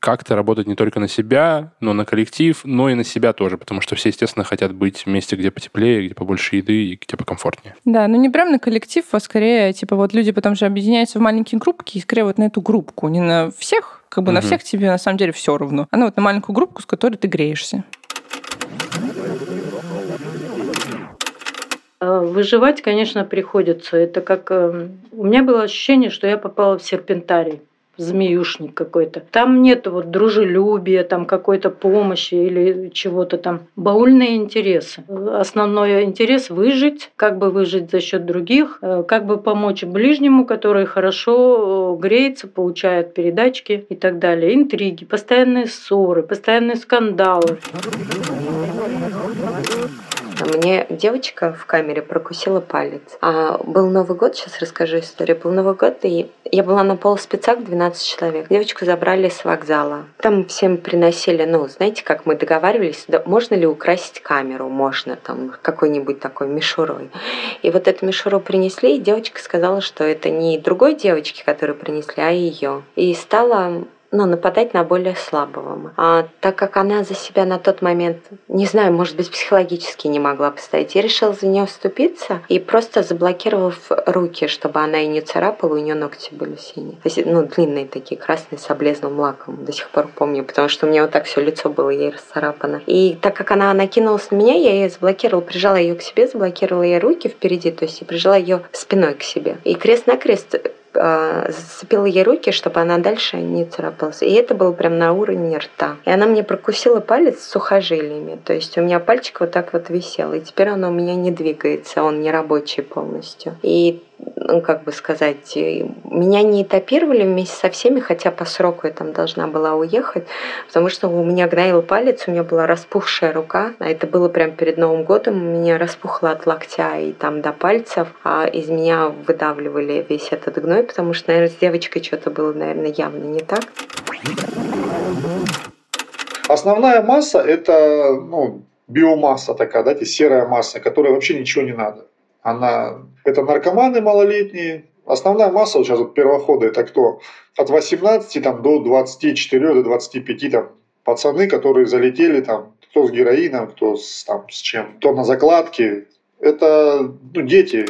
как-то работать не только на себя, но на коллектив, но и на себя тоже, потому что все, естественно, хотят быть в месте, где потеплее, где побольше еды и где покомфортнее. Да, ну не прям на коллектив, а скорее, типа, вот люди потом же объединяются в маленькие группки, и скорее вот на эту группку, не на всех, как бы угу. на всех тебе на самом деле все равно, а на вот на маленькую группку, с которой ты греешься. Выживать, конечно, приходится. Это как... Эм, у меня было ощущение, что я попала в серпентарий змеюшник какой-то. Там нет вот дружелюбия, там какой-то помощи или чего-то там. Баульные интересы. Основной интерес – выжить, как бы выжить за счет других, э, как бы помочь ближнему, который хорошо э, греется, получает передачки и так далее. Интриги, постоянные ссоры, постоянные скандалы. Мне девочка в камере прокусила палец. А был Новый год, сейчас расскажу историю. Был Новый год, и я была на полуспецах 12 человек. Девочку забрали с вокзала. Там всем приносили, ну, знаете, как мы договаривались, можно ли украсить камеру? Можно, там, какой-нибудь такой мишурой. И вот эту мишуру принесли, и девочка сказала, что это не другой девочки, которую принесли, а ее. И стала ну, нападать на более слабого. А так как она за себя на тот момент, не знаю, может быть, психологически не могла постоять, я решила за нее вступиться и просто заблокировав руки, чтобы она и не царапала, у нее ногти были синие. То есть, ну, длинные такие, красные, с облезлым лаком. До сих пор помню, потому что у меня вот так все лицо было ей расцарапано. И так как она накинулась на меня, я ее заблокировала, прижала ее к себе, заблокировала ей руки впереди, то есть и прижала ее спиной к себе. И крест-накрест зацепила ей руки, чтобы она дальше не царапалась. И это было прям на уровне рта. И она мне прокусила палец сухожилиями. То есть у меня пальчик вот так вот висел. И теперь он у меня не двигается, он не рабочий полностью. И ну, как бы сказать, меня не этапировали вместе со всеми, хотя по сроку я там должна была уехать, потому что у меня гноил палец, у меня была распухшая рука, а это было прям перед Новым годом, у меня распухло от локтя и там до пальцев, а из меня выдавливали весь этот гной, потому что, наверное, с девочкой что-то было, наверное, явно не так. Основная масса – это ну, биомасса такая, да, серая масса, которой вообще ничего не надо. Она это наркоманы малолетние. Основная масса вот сейчас вот первохода это кто? От 18 там, до 24, до 25 там, пацаны, которые залетели там, кто с героином, кто с, там, с чем, кто на закладке. Это ну, дети.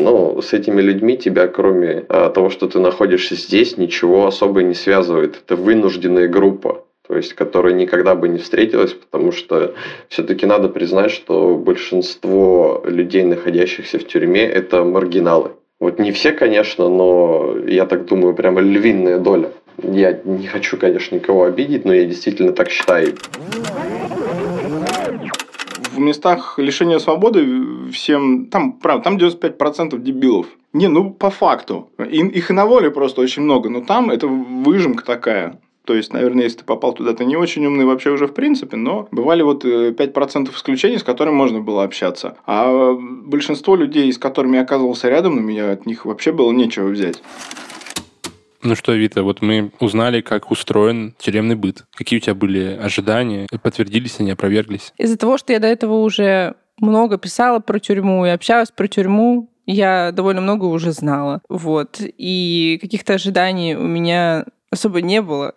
Ну, с этими людьми тебя, кроме а, того, что ты находишься здесь, ничего особо не связывает. Это вынужденная группа то есть которая никогда бы не встретилась, потому что все-таки надо признать, что большинство людей, находящихся в тюрьме, это маргиналы. Вот не все, конечно, но я так думаю, прямо львиная доля. Я не хочу, конечно, никого обидеть, но я действительно так считаю. В местах лишения свободы всем, там, правда, там 95% дебилов. Не, ну, по факту. Их и на воле просто очень много, но там это выжимка такая. То есть, наверное, если ты попал туда, ты не очень умный вообще уже в принципе, но бывали вот 5% э, исключений, с которыми можно было общаться. А большинство людей, с которыми я оказывался рядом, на меня от них вообще было нечего взять. Ну что, Вита, вот мы узнали, как устроен тюремный быт. Какие у тебя были ожидания? Подтвердились они, опроверглись? Из-за того, что я до этого уже много писала про тюрьму и общалась про тюрьму, я довольно много уже знала. Вот. И каких-то ожиданий у меня особо не было.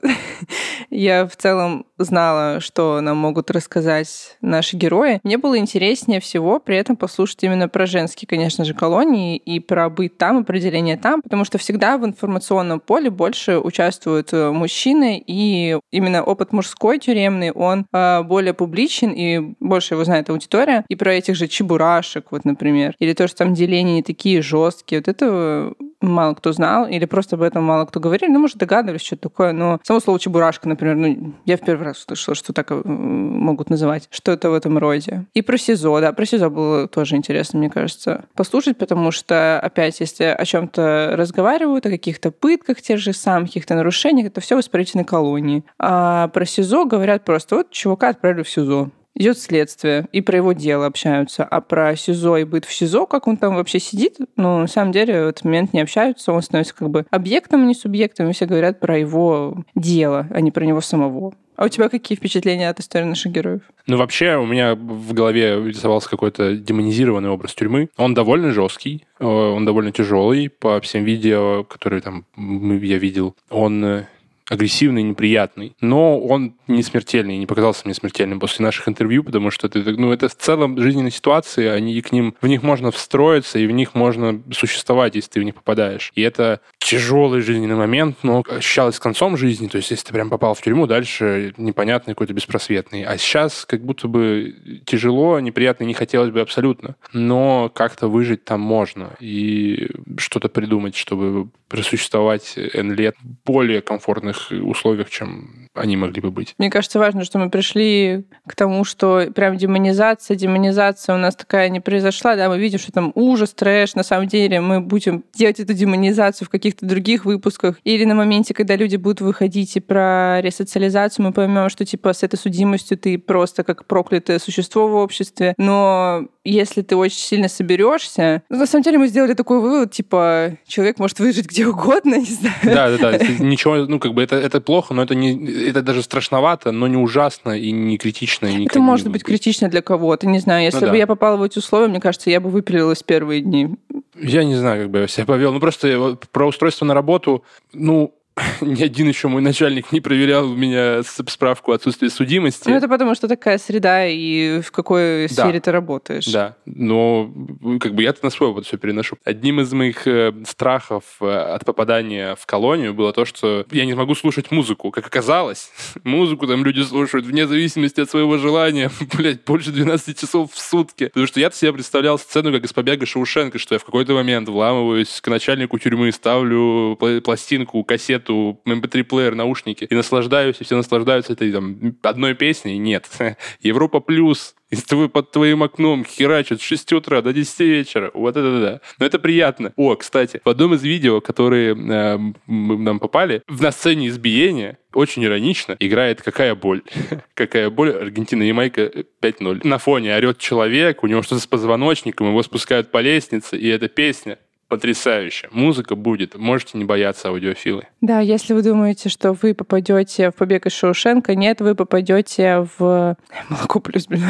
Я в целом знала, что нам могут рассказать наши герои. Мне было интереснее всего при этом послушать именно про женские, конечно же, колонии и про быт там, определение там, потому что всегда в информационном поле больше участвуют э, мужчины, и именно опыт мужской тюремный, он э, более публичен, и больше его знает аудитория. И про этих же чебурашек, вот, например, или то, что там деления не такие жесткие. Вот это мало кто знал, или просто об этом мало кто говорил, ну, может, догадывались, что такое, но само слово «чебурашка», например, ну, я в первый раз услышала, что так э, могут называть, что-то в этом роде. И про СИЗО, да, про СИЗО было тоже интересно, мне кажется, послушать, потому что, опять, если о чем то разговаривают, о каких-то пытках тех же самых, каких-то нарушениях, это все в исправительной колонии. А про СИЗО говорят просто, вот чувака отправили в СИЗО идет следствие, и про его дело общаются. А про СИЗО и быт в СИЗО, как он там вообще сидит, ну, на самом деле в этот момент не общаются, он становится как бы объектом, а не субъектом, и все говорят про его дело, а не про него самого. А у тебя какие впечатления от истории наших героев? Ну, вообще, у меня в голове рисовался какой-то демонизированный образ тюрьмы. Он довольно жесткий, э, он довольно тяжелый по всем видео, которые там я видел. Он э, агрессивный, неприятный. Но он не смертельный, не показался мне смертельным после наших интервью, потому что это, ну, это в целом жизненные ситуации, они к ним, в них можно встроиться, и в них можно существовать, если ты в них попадаешь. И это тяжелый жизненный момент, но ощущалось концом жизни, то есть если ты прям попал в тюрьму, дальше непонятный какой-то беспросветный. А сейчас как будто бы тяжело, неприятно, не хотелось бы абсолютно, но как-то выжить там можно и что-то придумать, чтобы просуществовать N лет в более комфортных условиях, чем они могли бы быть. Мне кажется, важно, что мы пришли к тому, что прям демонизация, демонизация у нас такая не произошла, да, мы видим, что там ужас, трэш, на самом деле мы будем делать эту демонизацию в каких-то других выпусках, или на моменте, когда люди будут выходить и про ресоциализацию, мы поймем, что типа с этой судимостью ты просто как проклятое существо в обществе, но если ты очень сильно соберешься, ну, на самом деле мы сделали такой вывод, типа, человек может выжить где угодно, не знаю. Да, да, да. Ничего, ну, как бы это, это плохо, но это не это даже страшновато, но не ужасно и не критично. И это может быть критично для кого-то, не знаю. Если ну, бы да. я попала в эти условия, мне кажется, я бы выпилилась первые дни. Я не знаю, как бы я себя повел. Ну, просто про устройство на работу, ну, ни один еще мой начальник не проверял у меня справку отсутствия судимости. Ну, это потому что такая среда, и в какой да. сфере ты работаешь. Да, но как бы я-то на свой опыт все переношу. Одним из моих э, страхов э, от попадания в колонию было то, что я не смогу слушать музыку. Как оказалось, музыку там люди слушают вне зависимости от своего желания, блядь, больше 12 часов в сутки. Потому что я-то себе представлял сцену, как из побега Шаушенко, что я в какой-то момент вламываюсь к начальнику тюрьмы, ставлю пластинку, кассету кассету, mp3-плеер, наушники и наслаждаюсь, и все наслаждаются этой там, одной песней. Нет. Европа плюс, и твой, под твоим окном херачат с 6 утра до 10 вечера. Вот это да. Но это приятно. О, кстати, в одном из видео, которые э, нам попали, на сцене избиения очень иронично играет «Какая боль?». «Какая боль?» Аргентина, Ямайка 5-0. На фоне орет человек, у него что-то с позвоночником, его спускают по лестнице, и эта песня потрясающе. Музыка будет, можете не бояться аудиофилы. Да, если вы думаете, что вы попадете в побег из Шоушенка, нет, вы попадете в молоко плюс, блин.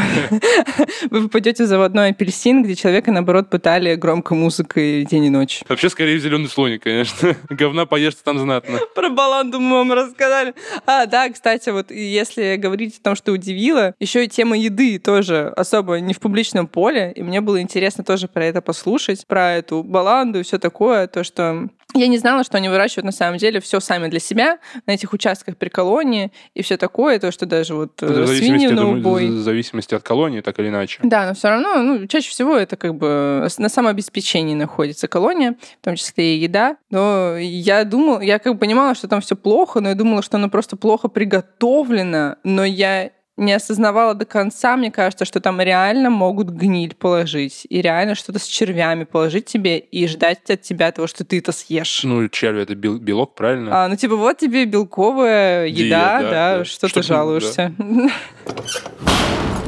Вы попадете в заводной апельсин, где человека, наоборот, пытали громкой музыкой день и ночь. Вообще, скорее, зеленый слоник, конечно. Говна поешьте там знатно. Про баланду мы вам рассказали. А, да, кстати, вот если говорить о том, что удивило, еще и тема еды тоже особо не в публичном поле, и мне было интересно тоже про это послушать, про эту баланду, лаванду и все такое, то, что я не знала, что они выращивают на самом деле все сами для себя на этих участках при колонии и все такое, то, что даже вот это свиньи на убой. В зависимости от колонии, так или иначе. Да, но все равно, ну, чаще всего это как бы на самообеспечении находится колония, в том числе и еда. Но я думала, я как бы понимала, что там все плохо, но я думала, что оно просто плохо приготовлено, но я не осознавала до конца, мне кажется, что там реально могут гниль положить. И реально что-то с червями положить тебе и ждать от тебя того, что ты это съешь. Ну, черви — это белок, правильно? А, ну, типа, вот тебе белковая еда, Диет, да, да, да, что, что ты жалуешься. Да.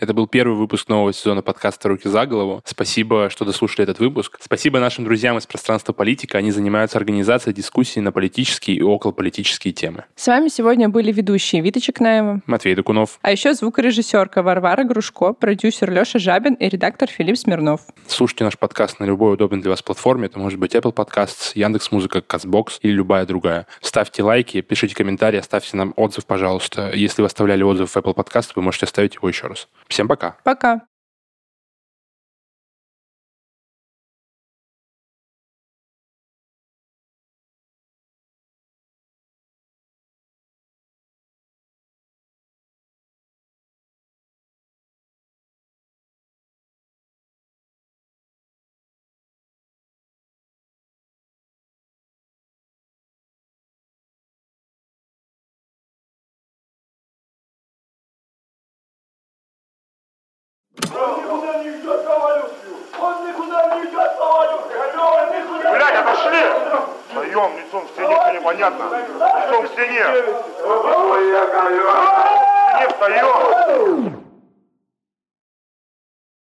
Это был первый выпуск нового сезона подкаста «Руки за голову». Спасибо, что дослушали этот выпуск. Спасибо нашим друзьям из пространства политика. Они занимаются организацией дискуссий на политические и околополитические темы. С вами сегодня были ведущие Вита Чекнаева, Матвей Докунов, а еще звукорежиссерка Варвара Грушко, продюсер Леша Жабин и редактор Филипп Смирнов. Слушайте наш подкаст на любой удобной для вас платформе. Это может быть Apple Podcasts, Яндекс.Музыка, Казбокс или любая другая. Ставьте лайки, пишите комментарии, оставьте нам отзыв, пожалуйста. Если вы оставляли отзыв в Apple Podcast, вы можете оставить его еще раз. Всем пока. Пока.